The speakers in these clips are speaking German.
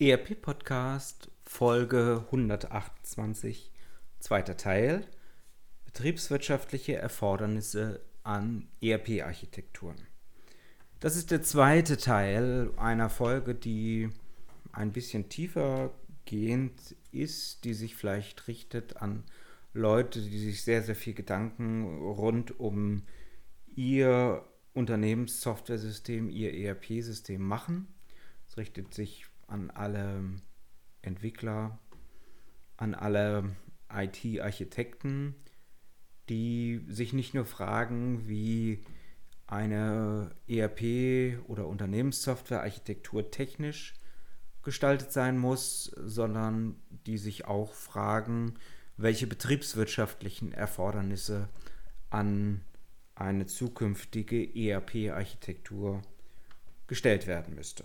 ERP Podcast Folge 128, zweiter Teil. Betriebswirtschaftliche Erfordernisse an ERP-Architekturen. Das ist der zweite Teil einer Folge, die ein bisschen tiefer gehend ist, die sich vielleicht richtet an Leute, die sich sehr, sehr viel Gedanken rund um ihr Unternehmenssoftware-System, ihr ERP-System machen. Es richtet sich an alle Entwickler, an alle IT-Architekten, die sich nicht nur fragen, wie eine ERP- oder Unternehmenssoftware-Architektur technisch gestaltet sein muss, sondern die sich auch fragen, welche betriebswirtschaftlichen Erfordernisse an eine zukünftige ERP-Architektur gestellt werden müsste.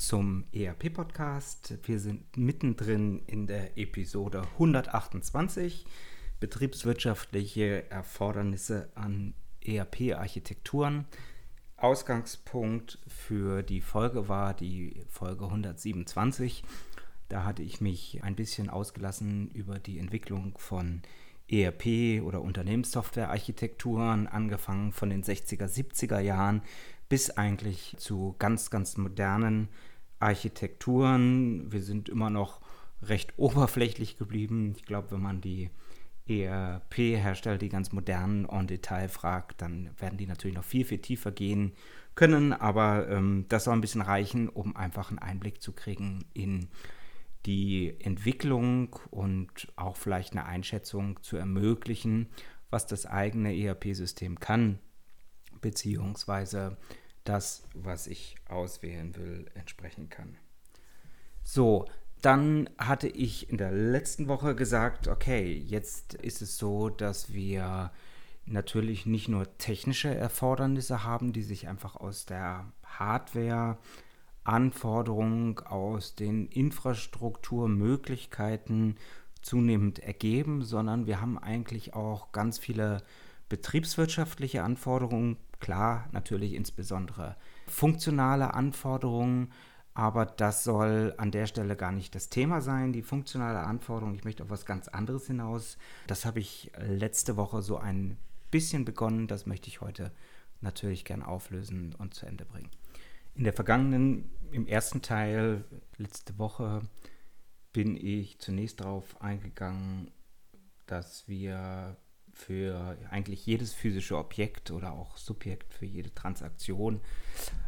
zum ERP-Podcast. Wir sind mittendrin in der Episode 128 Betriebswirtschaftliche Erfordernisse an ERP-Architekturen. Ausgangspunkt für die Folge war die Folge 127 da hatte ich mich ein bisschen ausgelassen über die Entwicklung von ERP oder Unternehmenssoftware-Architekturen, angefangen von den 60er, 70er Jahren bis eigentlich zu ganz, ganz modernen Architekturen. Wir sind immer noch recht oberflächlich geblieben. Ich glaube, wenn man die ERP-Hersteller, die ganz modernen en Detail fragt, dann werden die natürlich noch viel, viel tiefer gehen können. Aber ähm, das soll ein bisschen reichen, um einfach einen Einblick zu kriegen in die Entwicklung und auch vielleicht eine Einschätzung zu ermöglichen, was das eigene ERP-System kann, beziehungsweise das, was ich auswählen will, entsprechen kann. So, dann hatte ich in der letzten Woche gesagt, okay, jetzt ist es so, dass wir natürlich nicht nur technische Erfordernisse haben, die sich einfach aus der Hardware Anforderungen aus den Infrastrukturmöglichkeiten zunehmend ergeben, sondern wir haben eigentlich auch ganz viele betriebswirtschaftliche Anforderungen, klar, natürlich insbesondere funktionale Anforderungen, aber das soll an der Stelle gar nicht das Thema sein, die funktionale Anforderung. Ich möchte auf was ganz anderes hinaus. Das habe ich letzte Woche so ein bisschen begonnen, das möchte ich heute natürlich gern auflösen und zu Ende bringen. In der vergangenen, im ersten Teil, letzte Woche, bin ich zunächst darauf eingegangen, dass wir für eigentlich jedes physische Objekt oder auch Subjekt, für jede Transaktion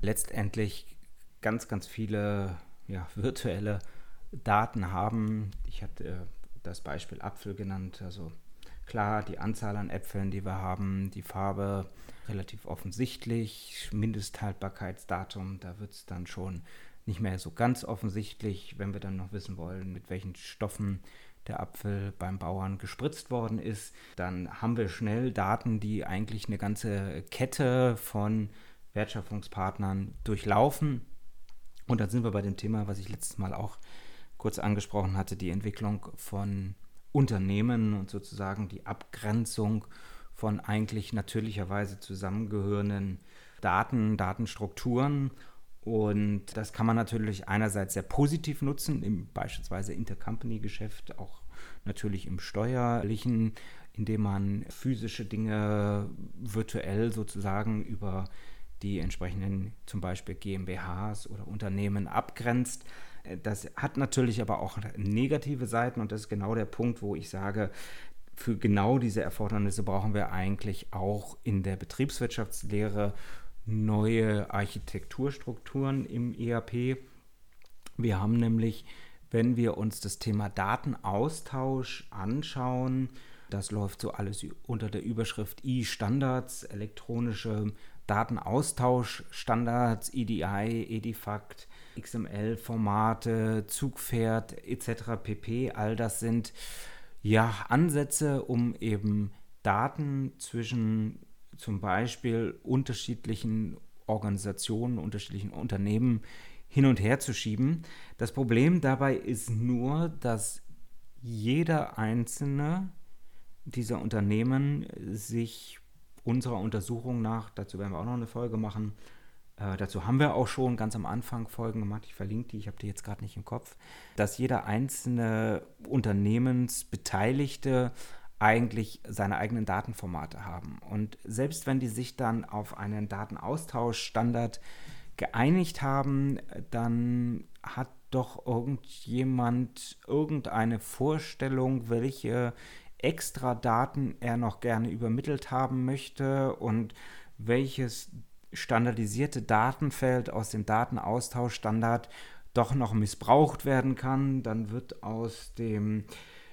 letztendlich ganz, ganz viele ja, virtuelle Daten haben. Ich hatte das Beispiel Apfel genannt, also klar die Anzahl an Äpfeln, die wir haben, die Farbe, relativ offensichtlich. Mindesthaltbarkeitsdatum, da wird es dann schon nicht mehr so ganz offensichtlich, wenn wir dann noch wissen wollen, mit welchen Stoffen der Apfel beim Bauern gespritzt worden ist. Dann haben wir schnell Daten, die eigentlich eine ganze Kette von Wertschöpfungspartnern durchlaufen. Und dann sind wir bei dem Thema, was ich letztes Mal auch kurz angesprochen hatte, die Entwicklung von Unternehmen und sozusagen die Abgrenzung von eigentlich natürlicherweise zusammengehörenden Daten, Datenstrukturen. Und das kann man natürlich einerseits sehr positiv nutzen, im beispielsweise Intercompany-Geschäft, auch natürlich im steuerlichen, indem man physische Dinge virtuell sozusagen über die entsprechenden zum Beispiel GmbHs oder Unternehmen abgrenzt. Das hat natürlich aber auch negative Seiten und das ist genau der Punkt, wo ich sage, für genau diese Erfordernisse brauchen wir eigentlich auch in der Betriebswirtschaftslehre neue Architekturstrukturen im ERP. Wir haben nämlich, wenn wir uns das Thema Datenaustausch anschauen, das läuft so alles unter der Überschrift E-Standards, elektronische Datenaustauschstandards, EDI, EDIFACT, XML-Formate, Zugpferd etc. pp. All das sind ja Ansätze, um eben Daten zwischen zum Beispiel unterschiedlichen Organisationen, unterschiedlichen Unternehmen hin und her zu schieben. Das Problem dabei ist nur, dass jeder einzelne dieser Unternehmen sich unserer Untersuchung nach, dazu werden wir auch noch eine Folge machen, äh, dazu haben wir auch schon ganz am Anfang Folgen gemacht, ich verlinke die, ich habe die jetzt gerade nicht im Kopf, dass jeder einzelne Unternehmensbeteiligte eigentlich seine eigenen Datenformate haben. Und selbst wenn die sich dann auf einen Datenaustauschstandard geeinigt haben, dann hat doch irgendjemand irgendeine Vorstellung, welche extra Daten er noch gerne übermittelt haben möchte und welches standardisierte Datenfeld aus dem Datenaustauschstandard doch noch missbraucht werden kann. Dann wird aus dem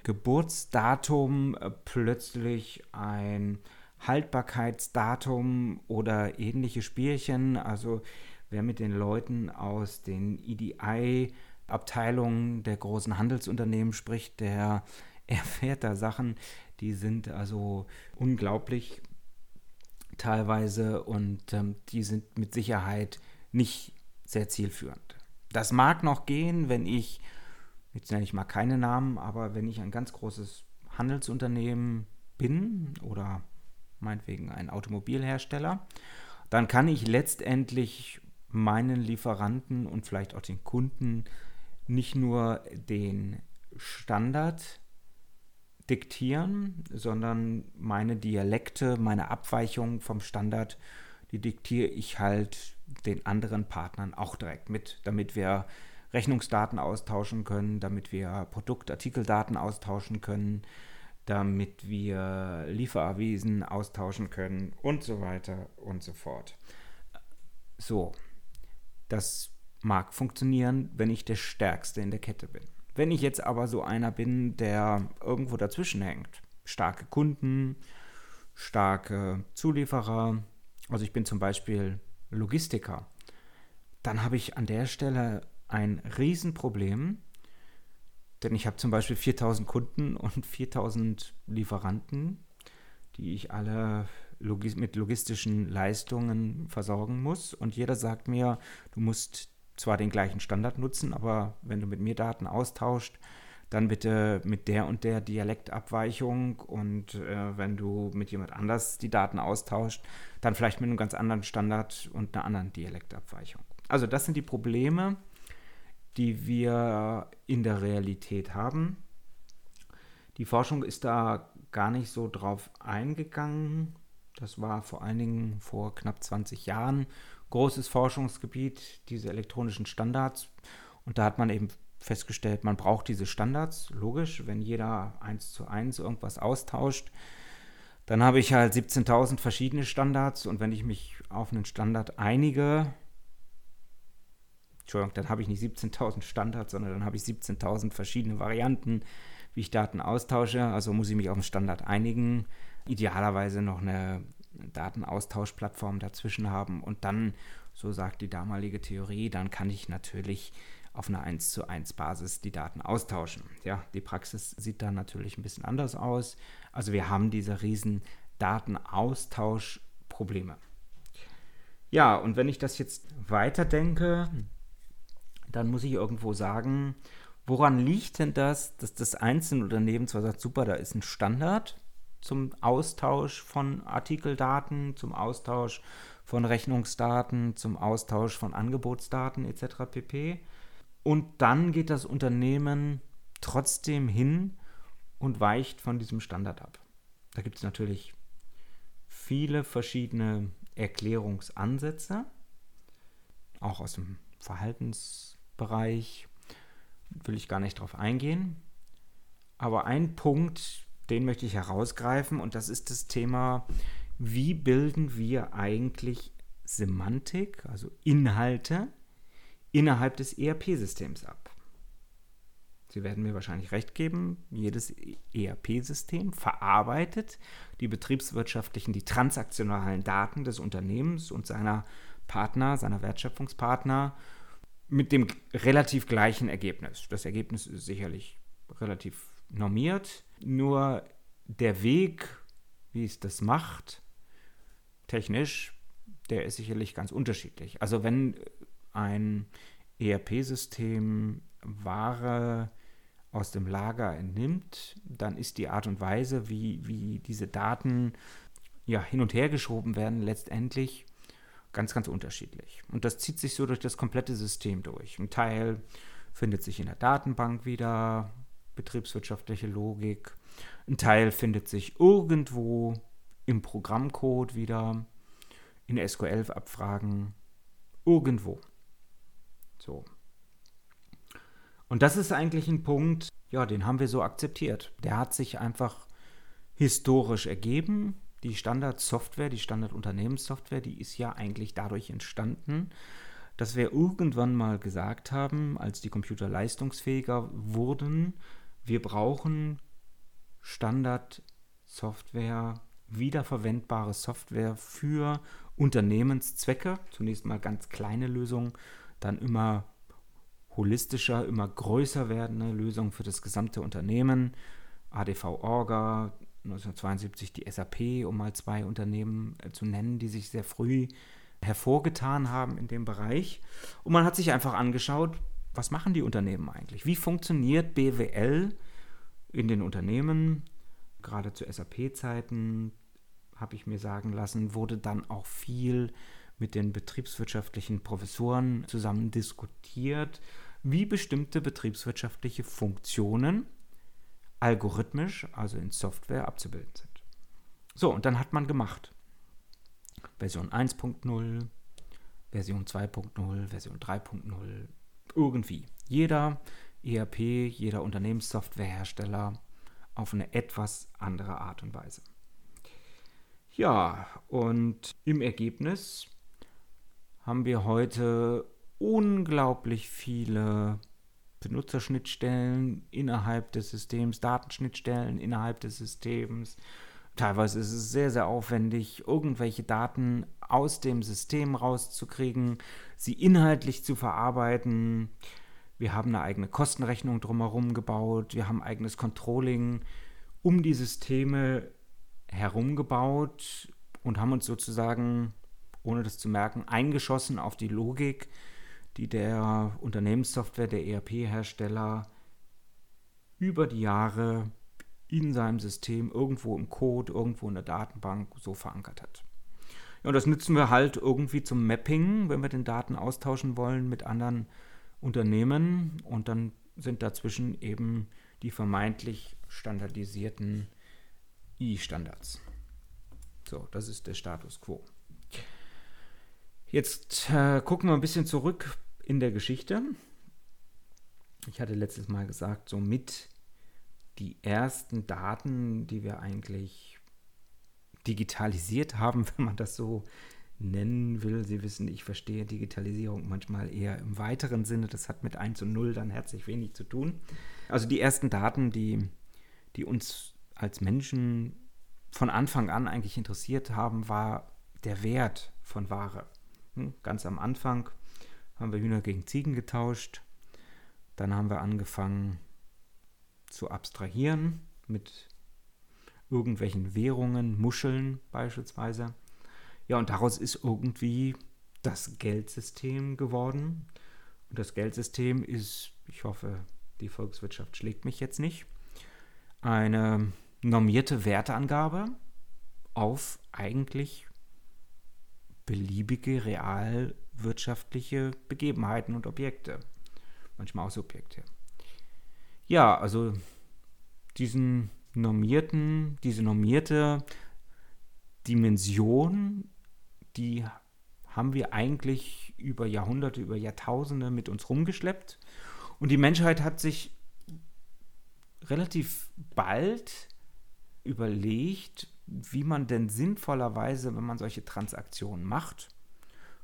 Geburtsdatum äh, plötzlich ein Haltbarkeitsdatum oder ähnliche Spielchen. Also wer mit den Leuten aus den EDI-Abteilungen der großen Handelsunternehmen spricht, der erfährt da Sachen, die sind also unglaublich teilweise und ähm, die sind mit Sicherheit nicht sehr zielführend. Das mag noch gehen, wenn ich, jetzt nenne ich mal keine Namen, aber wenn ich ein ganz großes Handelsunternehmen bin oder meinetwegen ein Automobilhersteller, dann kann ich letztendlich meinen Lieferanten und vielleicht auch den Kunden nicht nur den Standard diktieren, sondern meine Dialekte, meine Abweichungen vom Standard, die diktiere ich halt den anderen Partnern auch direkt mit, damit wir Rechnungsdaten austauschen können, damit wir Produktartikeldaten austauschen können, damit wir Lieferavisen austauschen können und so weiter und so fort. So, das mag funktionieren, wenn ich der Stärkste in der Kette bin. Wenn ich jetzt aber so einer bin, der irgendwo dazwischen hängt, starke Kunden, starke Zulieferer, also ich bin zum Beispiel Logistiker, dann habe ich an der Stelle ein Riesenproblem, denn ich habe zum Beispiel 4000 Kunden und 4000 Lieferanten, die ich alle logis mit logistischen Leistungen versorgen muss. Und jeder sagt mir, du musst zwar den gleichen Standard nutzen, aber wenn du mit mir Daten austauscht, dann bitte mit der und der Dialektabweichung und äh, wenn du mit jemand anders die Daten austauscht, dann vielleicht mit einem ganz anderen Standard und einer anderen Dialektabweichung. Also das sind die Probleme, die wir in der Realität haben. Die Forschung ist da gar nicht so drauf eingegangen. Das war vor allen Dingen vor knapp 20 Jahren großes Forschungsgebiet, diese elektronischen Standards. Und da hat man eben festgestellt, man braucht diese Standards, logisch, wenn jeder eins zu eins irgendwas austauscht. Dann habe ich halt 17.000 verschiedene Standards und wenn ich mich auf einen Standard einige, Entschuldigung, dann habe ich nicht 17.000 Standards, sondern dann habe ich 17.000 verschiedene Varianten, wie ich Daten austausche. Also muss ich mich auf einen Standard einigen. Idealerweise noch eine Datenaustauschplattform dazwischen haben und dann, so sagt die damalige Theorie, dann kann ich natürlich auf einer 1 zu 1 Basis die Daten austauschen. Ja, die Praxis sieht dann natürlich ein bisschen anders aus. Also wir haben diese riesen Datenaustauschprobleme. Ja, und wenn ich das jetzt weiterdenke, dann muss ich irgendwo sagen, woran liegt denn das, dass das einzelne Unternehmen zwar sagt, super, da ist ein Standard, zum Austausch von Artikeldaten, zum Austausch von Rechnungsdaten, zum Austausch von Angebotsdaten etc. pp. Und dann geht das Unternehmen trotzdem hin und weicht von diesem Standard ab. Da gibt es natürlich viele verschiedene Erklärungsansätze, auch aus dem Verhaltensbereich will ich gar nicht drauf eingehen. Aber ein Punkt, den möchte ich herausgreifen und das ist das Thema, wie bilden wir eigentlich Semantik, also Inhalte, innerhalb des ERP-Systems ab. Sie werden mir wahrscheinlich recht geben, jedes ERP-System verarbeitet die betriebswirtschaftlichen, die transaktionalen Daten des Unternehmens und seiner Partner, seiner Wertschöpfungspartner mit dem relativ gleichen Ergebnis. Das Ergebnis ist sicherlich relativ normiert, nur der Weg, wie es das macht, technisch, der ist sicherlich ganz unterschiedlich. Also wenn ein ERP-System Ware aus dem Lager entnimmt, dann ist die Art und Weise, wie, wie diese Daten ja, hin und her geschoben werden, letztendlich ganz, ganz unterschiedlich. Und das zieht sich so durch das komplette System durch. Ein Teil findet sich in der Datenbank wieder, betriebswirtschaftliche Logik. Ein Teil findet sich irgendwo im Programmcode wieder, in SQL-Abfragen, irgendwo. So. Und das ist eigentlich ein Punkt, ja, den haben wir so akzeptiert. Der hat sich einfach historisch ergeben. Die Standardsoftware, die Standardunternehmenssoftware, die ist ja eigentlich dadurch entstanden, dass wir irgendwann mal gesagt haben, als die Computer leistungsfähiger wurden, wir brauchen Standardsoftware, wiederverwendbare Software für Unternehmenszwecke. Zunächst mal ganz kleine Lösungen, dann immer holistischer, immer größer werdende Lösungen für das gesamte Unternehmen. ADV Orga, 1972 die SAP, um mal zwei Unternehmen äh, zu nennen, die sich sehr früh hervorgetan haben in dem Bereich. Und man hat sich einfach angeschaut, was machen die Unternehmen eigentlich? Wie funktioniert BWL in den Unternehmen? Gerade zu SAP-Zeiten habe ich mir sagen lassen, wurde dann auch viel mit den betriebswirtschaftlichen Professoren zusammen diskutiert, wie bestimmte betriebswirtschaftliche Funktionen algorithmisch, also in Software, abzubilden sind. So, und dann hat man gemacht. Version 1.0, Version 2.0, Version 3.0, irgendwie. Jeder ERP, jeder Unternehmenssoftwarehersteller auf eine etwas andere Art und Weise. Ja, und im Ergebnis haben wir heute unglaublich viele Benutzerschnittstellen innerhalb des Systems, Datenschnittstellen innerhalb des Systems. Teilweise ist es sehr, sehr aufwendig, irgendwelche Daten aus dem System rauszukriegen, sie inhaltlich zu verarbeiten. Wir haben eine eigene Kostenrechnung drumherum gebaut. Wir haben eigenes Controlling um die Systeme herum gebaut und haben uns sozusagen, ohne das zu merken, eingeschossen auf die Logik die der Unternehmenssoftware, der ERP-Hersteller über die Jahre in seinem System irgendwo im Code, irgendwo in der Datenbank so verankert hat. Ja, und das nutzen wir halt irgendwie zum Mapping, wenn wir den Daten austauschen wollen mit anderen Unternehmen. Und dann sind dazwischen eben die vermeintlich standardisierten I-Standards. So, das ist der Status quo. Jetzt äh, gucken wir ein bisschen zurück in der Geschichte. Ich hatte letztes Mal gesagt, somit die ersten Daten, die wir eigentlich digitalisiert haben, wenn man das so nennen will. Sie wissen, ich verstehe Digitalisierung manchmal eher im weiteren Sinne. Das hat mit 1 und 0 dann herzlich wenig zu tun. Also die ersten Daten, die, die uns als Menschen von Anfang an eigentlich interessiert haben, war der Wert von Ware. Hm, ganz am Anfang haben wir Hühner gegen Ziegen getauscht. Dann haben wir angefangen zu abstrahieren mit irgendwelchen Währungen, Muscheln beispielsweise. Ja, und daraus ist irgendwie das Geldsystem geworden. Und das Geldsystem ist, ich hoffe, die Volkswirtschaft schlägt mich jetzt nicht, eine normierte Werteangabe auf eigentlich beliebige realwirtschaftliche Begebenheiten und Objekte. Manchmal auch Subjekte. Ja, also diesen normierten, diese normierte Dimension, die haben wir eigentlich über Jahrhunderte, über Jahrtausende mit uns rumgeschleppt. Und die Menschheit hat sich relativ bald überlegt, wie man denn sinnvollerweise, wenn man solche Transaktionen macht,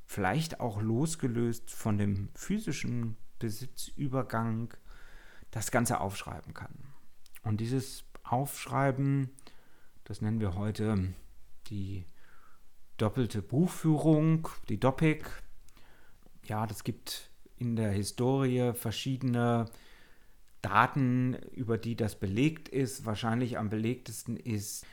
vielleicht auch losgelöst von dem physischen Besitzübergang, das Ganze aufschreiben kann. Und dieses Aufschreiben, das nennen wir heute die doppelte Buchführung, die Doppik. Ja, das gibt in der Historie verschiedene Daten, über die das belegt ist. Wahrscheinlich am belegtesten ist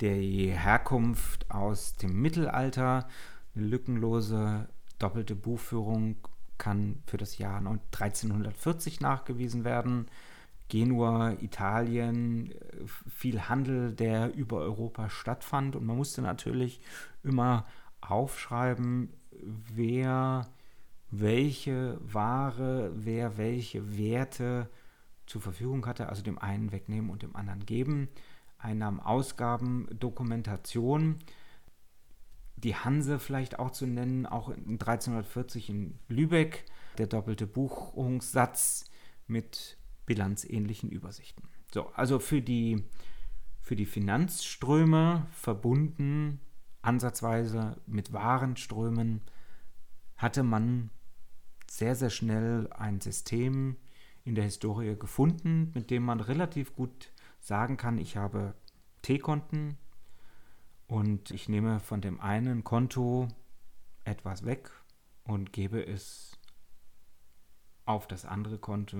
die Herkunft aus dem Mittelalter. Eine lückenlose doppelte Buchführung kann für das Jahr 1340 nachgewiesen werden. Genua, Italien, viel Handel, der über Europa stattfand. Und man musste natürlich immer aufschreiben, wer welche Ware, wer welche Werte zur Verfügung hatte, also dem einen wegnehmen und dem anderen geben. Einnahmen, Ausgaben, Dokumentation. Die Hanse vielleicht auch zu nennen, auch in 1340 in Lübeck, der doppelte Buchungssatz mit bilanzähnlichen Übersichten. So, also für die, für die Finanzströme verbunden ansatzweise mit Warenströmen hatte man sehr, sehr schnell ein System in der Historie gefunden, mit dem man relativ gut sagen kann, ich habe T-Konten und ich nehme von dem einen Konto etwas weg und gebe es auf das andere Konto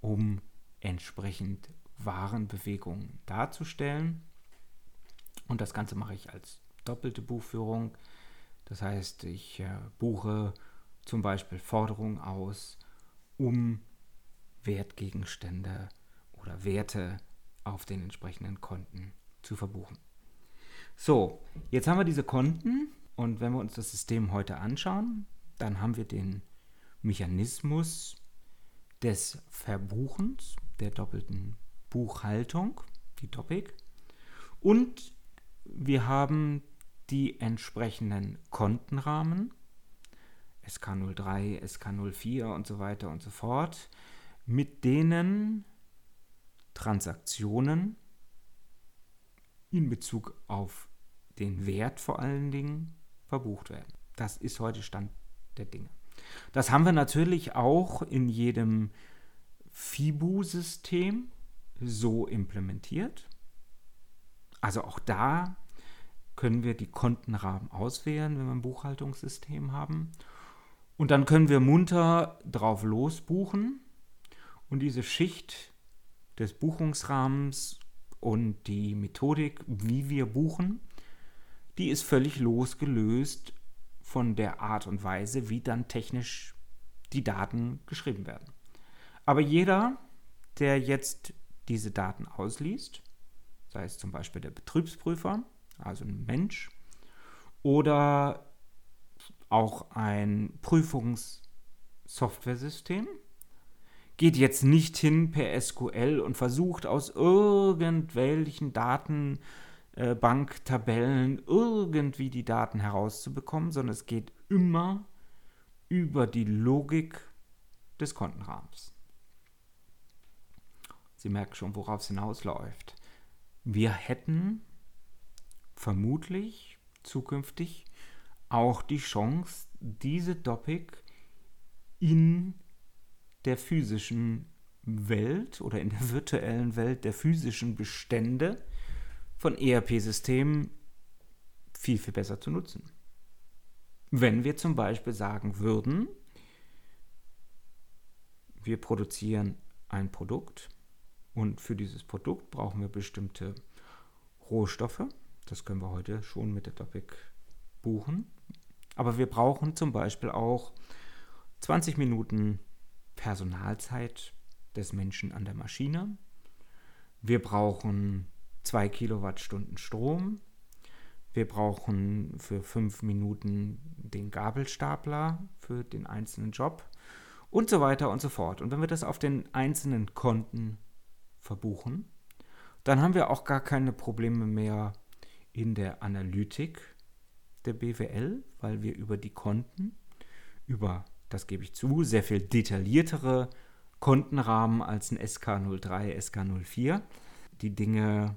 um entsprechend Warenbewegungen darzustellen. Und das Ganze mache ich als doppelte Buchführung. Das heißt, ich äh, buche zum Beispiel Forderungen aus, um Wertgegenstände oder Werte auf den entsprechenden Konten zu verbuchen. So, jetzt haben wir diese Konten und wenn wir uns das System heute anschauen, dann haben wir den Mechanismus des Verbuchens, der doppelten Buchhaltung, die Topic. Und wir haben die entsprechenden Kontenrahmen, SK03, SK04 und so weiter und so fort, mit denen Transaktionen in Bezug auf den Wert vor allen Dingen verbucht werden. Das ist heute Stand der Dinge. Das haben wir natürlich auch in jedem FIBU-System so implementiert. Also auch da können wir die Kontenrahmen auswählen, wenn wir ein Buchhaltungssystem haben. Und dann können wir munter drauf losbuchen und diese Schicht des Buchungsrahmens und die Methodik, wie wir buchen, die ist völlig losgelöst von der Art und Weise, wie dann technisch die Daten geschrieben werden. Aber jeder, der jetzt diese Daten ausliest, sei es zum Beispiel der Betriebsprüfer, also ein Mensch, oder auch ein Prüfungssoftwaresystem, geht jetzt nicht hin per SQL und versucht aus irgendwelchen Daten äh, Banktabellen irgendwie die Daten herauszubekommen, sondern es geht immer über die Logik des Kontenrahmens. Sie merken schon, worauf es hinausläuft. Wir hätten vermutlich zukünftig auch die Chance, diese Topic in der physischen Welt oder in der virtuellen Welt der physischen Bestände von ERP-Systemen viel, viel besser zu nutzen. Wenn wir zum Beispiel sagen würden, wir produzieren ein Produkt und für dieses Produkt brauchen wir bestimmte Rohstoffe. Das können wir heute schon mit der Topic buchen. Aber wir brauchen zum Beispiel auch 20 Minuten Personalzeit des Menschen an der Maschine. Wir brauchen 2 Kilowattstunden Strom. Wir brauchen für 5 Minuten den Gabelstapler für den einzelnen Job und so weiter und so fort. Und wenn wir das auf den einzelnen Konten verbuchen, dann haben wir auch gar keine Probleme mehr in der Analytik der BWL, weil wir über die Konten, über, das gebe ich zu, sehr viel detailliertere Kontenrahmen als ein SK03, SK04, die Dinge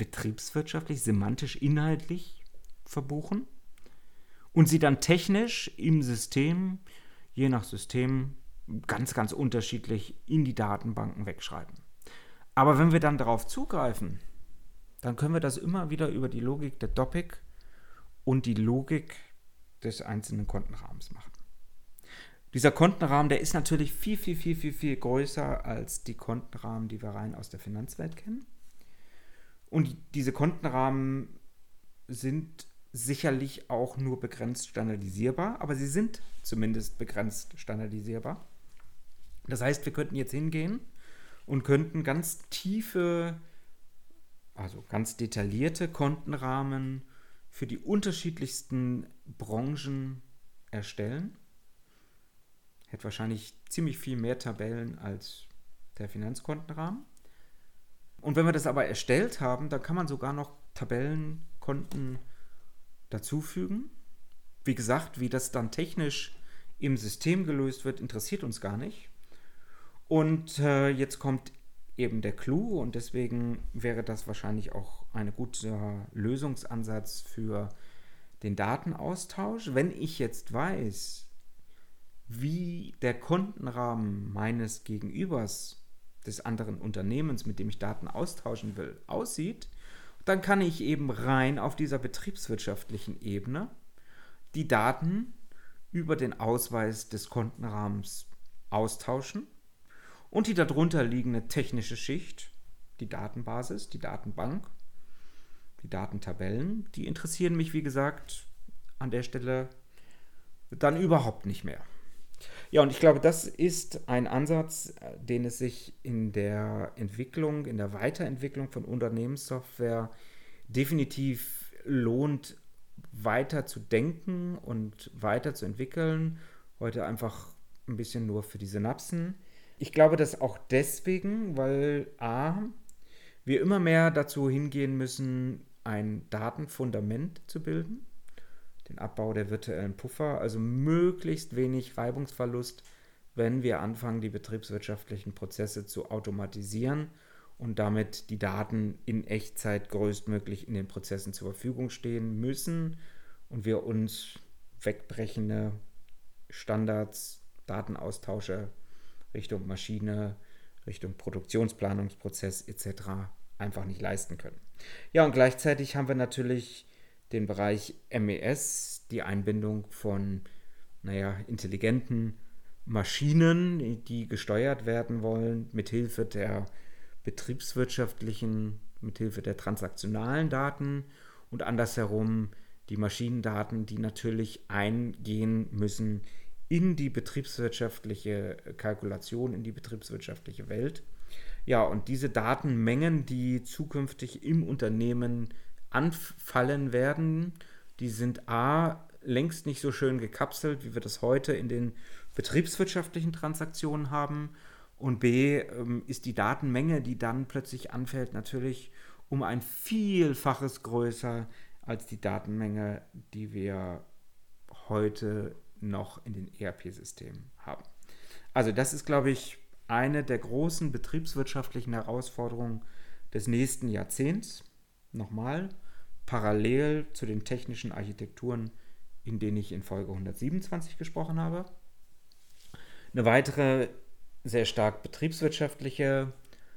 betriebswirtschaftlich, semantisch, inhaltlich verbuchen und sie dann technisch im System, je nach System, ganz, ganz unterschiedlich in die Datenbanken wegschreiben. Aber wenn wir dann darauf zugreifen, dann können wir das immer wieder über die Logik der Topic und die Logik des einzelnen Kontenrahmens machen. Dieser Kontenrahmen, der ist natürlich viel, viel, viel, viel, viel größer als die Kontenrahmen, die wir rein aus der Finanzwelt kennen. Und diese Kontenrahmen sind sicherlich auch nur begrenzt standardisierbar, aber sie sind zumindest begrenzt standardisierbar. Das heißt, wir könnten jetzt hingehen und könnten ganz tiefe, also ganz detaillierte Kontenrahmen für die unterschiedlichsten Branchen erstellen. Hätte wahrscheinlich ziemlich viel mehr Tabellen als der Finanzkontenrahmen. Und wenn wir das aber erstellt haben, dann kann man sogar noch Tabellenkonten dazufügen. Wie gesagt, wie das dann technisch im System gelöst wird, interessiert uns gar nicht. Und äh, jetzt kommt eben der Clou und deswegen wäre das wahrscheinlich auch ein guter Lösungsansatz für den Datenaustausch. Wenn ich jetzt weiß, wie der Kontenrahmen meines Gegenübers, des anderen Unternehmens, mit dem ich Daten austauschen will, aussieht, dann kann ich eben rein auf dieser betriebswirtschaftlichen Ebene die Daten über den Ausweis des Kontenrahmens austauschen und die darunter liegende technische Schicht, die Datenbasis, die Datenbank, die Datentabellen, die interessieren mich, wie gesagt, an der Stelle dann überhaupt nicht mehr. Ja, und ich glaube, das ist ein Ansatz, den es sich in der Entwicklung, in der Weiterentwicklung von Unternehmenssoftware definitiv lohnt, weiter zu denken und weiter zu entwickeln. Heute einfach ein bisschen nur für die Synapsen. Ich glaube das auch deswegen, weil A, wir immer mehr dazu hingehen müssen, ein Datenfundament zu bilden den Abbau der virtuellen Puffer, also möglichst wenig Reibungsverlust, wenn wir anfangen, die betriebswirtschaftlichen Prozesse zu automatisieren und damit die Daten in Echtzeit größtmöglich in den Prozessen zur Verfügung stehen müssen und wir uns wegbrechende Standards, Datenaustausche Richtung Maschine, Richtung Produktionsplanungsprozess etc. einfach nicht leisten können. Ja, und gleichzeitig haben wir natürlich den Bereich MES, die Einbindung von, naja, intelligenten Maschinen, die gesteuert werden wollen, mithilfe der betriebswirtschaftlichen, mithilfe der transaktionalen Daten und andersherum die Maschinendaten, die natürlich eingehen müssen in die betriebswirtschaftliche Kalkulation, in die betriebswirtschaftliche Welt. Ja, und diese Datenmengen, die zukünftig im Unternehmen anfallen werden, die sind A längst nicht so schön gekapselt, wie wir das heute in den betriebswirtschaftlichen Transaktionen haben. Und B ähm, ist die Datenmenge, die dann plötzlich anfällt, natürlich um ein Vielfaches größer als die Datenmenge, die wir heute noch in den ERP-Systemen haben. Also das ist, glaube ich, eine der großen betriebswirtschaftlichen Herausforderungen des nächsten Jahrzehnts nochmal parallel zu den technischen Architekturen, in denen ich in Folge 127 gesprochen habe. Eine weitere sehr stark betriebswirtschaftliche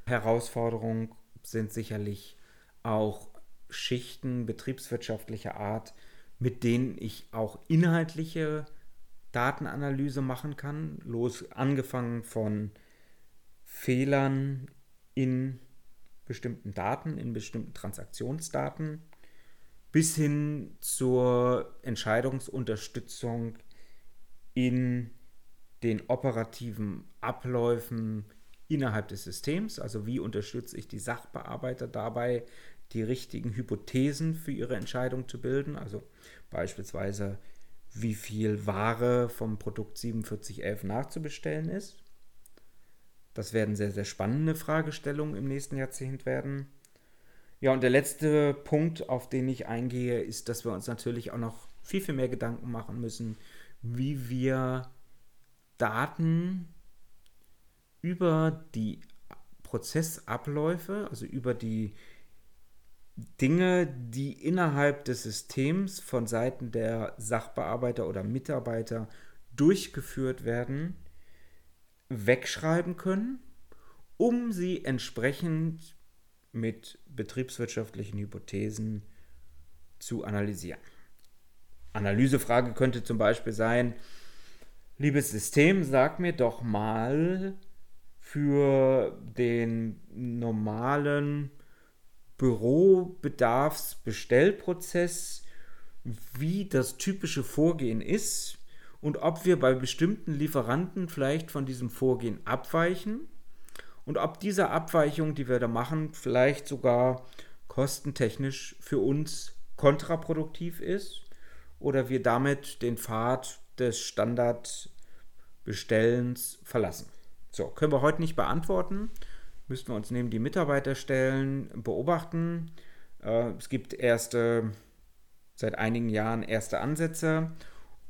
Herausforderung sind sicherlich auch Schichten betriebswirtschaftlicher Art, mit denen ich auch inhaltliche Datenanalyse machen kann, los angefangen von Fehlern in bestimmten Daten, in bestimmten Transaktionsdaten, bis hin zur Entscheidungsunterstützung in den operativen Abläufen innerhalb des Systems. Also wie unterstütze ich die Sachbearbeiter dabei, die richtigen Hypothesen für ihre Entscheidung zu bilden. Also beispielsweise, wie viel Ware vom Produkt 4711 nachzubestellen ist. Das werden sehr, sehr spannende Fragestellungen im nächsten Jahrzehnt werden. Ja, und der letzte Punkt, auf den ich eingehe, ist, dass wir uns natürlich auch noch viel, viel mehr Gedanken machen müssen, wie wir Daten über die Prozessabläufe, also über die Dinge, die innerhalb des Systems von Seiten der Sachbearbeiter oder Mitarbeiter durchgeführt werden, wegschreiben können, um sie entsprechend mit betriebswirtschaftlichen Hypothesen zu analysieren. Analysefrage könnte zum Beispiel sein, liebes System, sag mir doch mal für den normalen Bürobedarfsbestellprozess, wie das typische Vorgehen ist und ob wir bei bestimmten Lieferanten vielleicht von diesem Vorgehen abweichen und ob diese Abweichung, die wir da machen, vielleicht sogar kostentechnisch für uns kontraproduktiv ist oder wir damit den Pfad des Standardbestellens verlassen. So, können wir heute nicht beantworten. Müssten wir uns neben die Mitarbeiterstellen beobachten. Äh, es gibt erste, seit einigen Jahren erste Ansätze,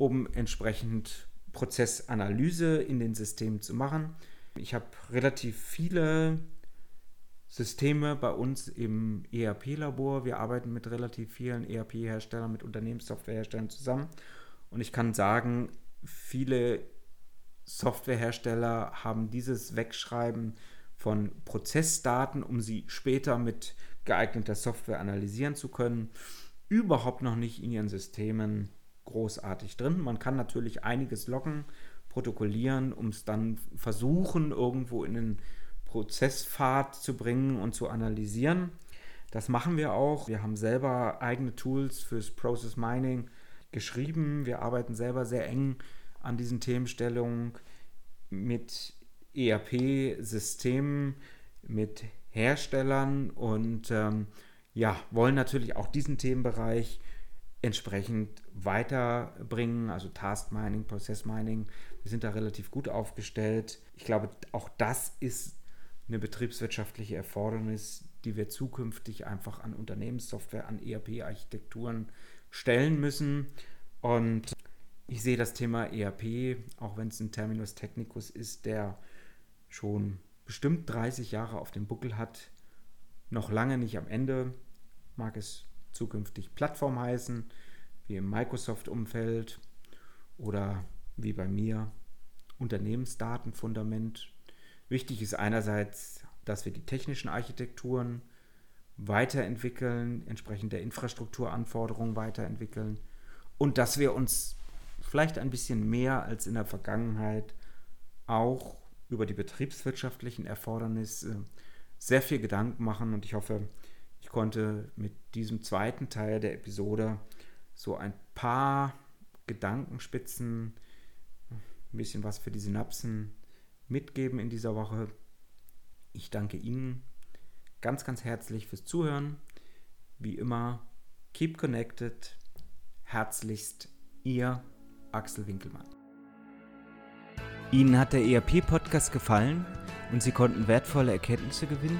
um entsprechend Prozessanalyse in den Systemen zu machen. Ich habe relativ viele Systeme bei uns im ERP-Labor. Wir arbeiten mit relativ vielen ERP-Herstellern, mit Unternehmenssoftwareherstellern zusammen. Und ich kann sagen, viele Softwarehersteller haben dieses Wegschreiben von Prozessdaten, um sie später mit geeigneter Software analysieren zu können, überhaupt noch nicht in ihren Systemen großartig drin. Man kann natürlich einiges loggen, protokollieren, um es dann versuchen, irgendwo in den Prozesspfad zu bringen und zu analysieren. Das machen wir auch. Wir haben selber eigene Tools fürs Process Mining geschrieben. Wir arbeiten selber sehr eng an diesen Themenstellungen mit ERP-Systemen, mit Herstellern und ähm, ja, wollen natürlich auch diesen Themenbereich entsprechend weiterbringen, also Task Mining, Process Mining. Wir sind da relativ gut aufgestellt. Ich glaube, auch das ist eine betriebswirtschaftliche Erfordernis, die wir zukünftig einfach an Unternehmenssoftware, an ERP-Architekturen stellen müssen. Und ich sehe das Thema ERP, auch wenn es ein Terminus technicus ist, der schon bestimmt 30 Jahre auf dem Buckel hat, noch lange nicht am Ende. Mag es zukünftig Plattform heißen, wie im Microsoft-Umfeld oder wie bei mir Unternehmensdatenfundament. Wichtig ist einerseits, dass wir die technischen Architekturen weiterentwickeln, entsprechend der Infrastrukturanforderungen weiterentwickeln und dass wir uns vielleicht ein bisschen mehr als in der Vergangenheit auch über die betriebswirtschaftlichen Erfordernisse sehr viel Gedanken machen. Und ich hoffe, ich konnte mit diesem zweiten Teil der Episode so ein paar Gedankenspitzen, ein bisschen was für die Synapsen mitgeben in dieser Woche. Ich danke Ihnen ganz, ganz herzlich fürs Zuhören. Wie immer, keep connected. Herzlichst, Ihr Axel Winkelmann. Ihnen hat der ERP-Podcast gefallen und Sie konnten wertvolle Erkenntnisse gewinnen?